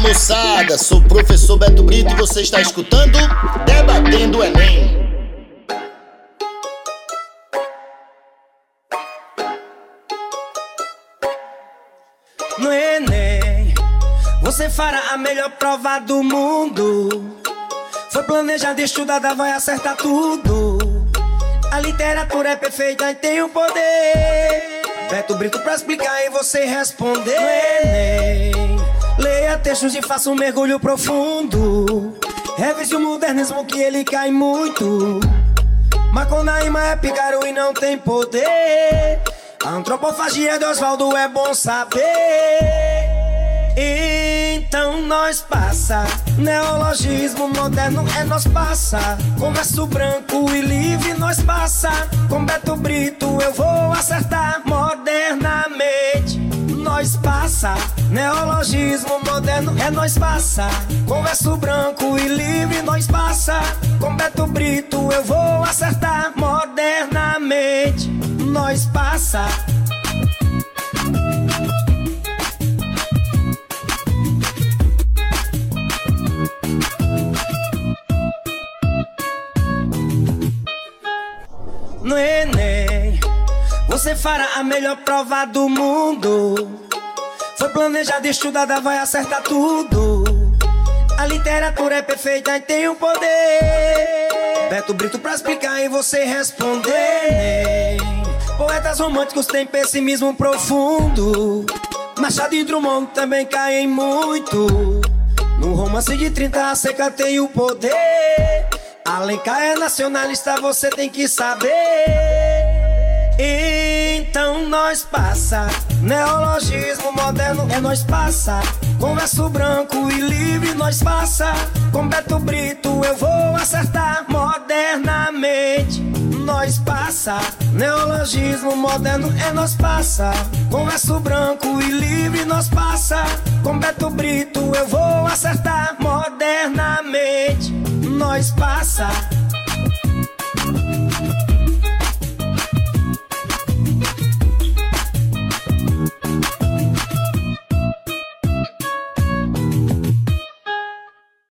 moçada, sou o professor Beto Brito e você está escutando Debatendo o Enem. No Enem, você fará a melhor prova do mundo. Foi planejado, estudada, vai acertar tudo. A literatura é perfeita e tem o poder. Beto Brito pra explicar e você responder. No Enem, leia textos e faça um mergulho profundo. Revise o modernismo que ele cai muito. Maconaíma é picaro e não tem poder. A antropofagia de Oswaldo é bom saber. Então nós passa, neologismo moderno é nós passa. Converso branco e livre nós passa. Com Beto Brito eu vou acertar neologismo moderno é nós passa. Converso branco e livre nós passa. Com Beto Brito eu vou acertar modernamente. Nós passa. No Enem, você fará a melhor prova do mundo. Foi planejado, estudada, vai acertar tudo. A literatura é perfeita e tem o poder. Beto Brito pra explicar e você responder. Poetas românticos têm pessimismo profundo. Machado e Drummond também caem muito. No romance de 30 a seca tem o poder. Alencar é nacionalista, você tem que saber. Então nós passa, neologismo moderno é nós passa. Converso branco e livre nós passa. Com Beto Brito eu vou acertar modernamente. Nós passa, neologismo moderno é nós passa. Converso branco e livre nós passa. Com Beto Brito eu vou acertar modernamente. Nós passa.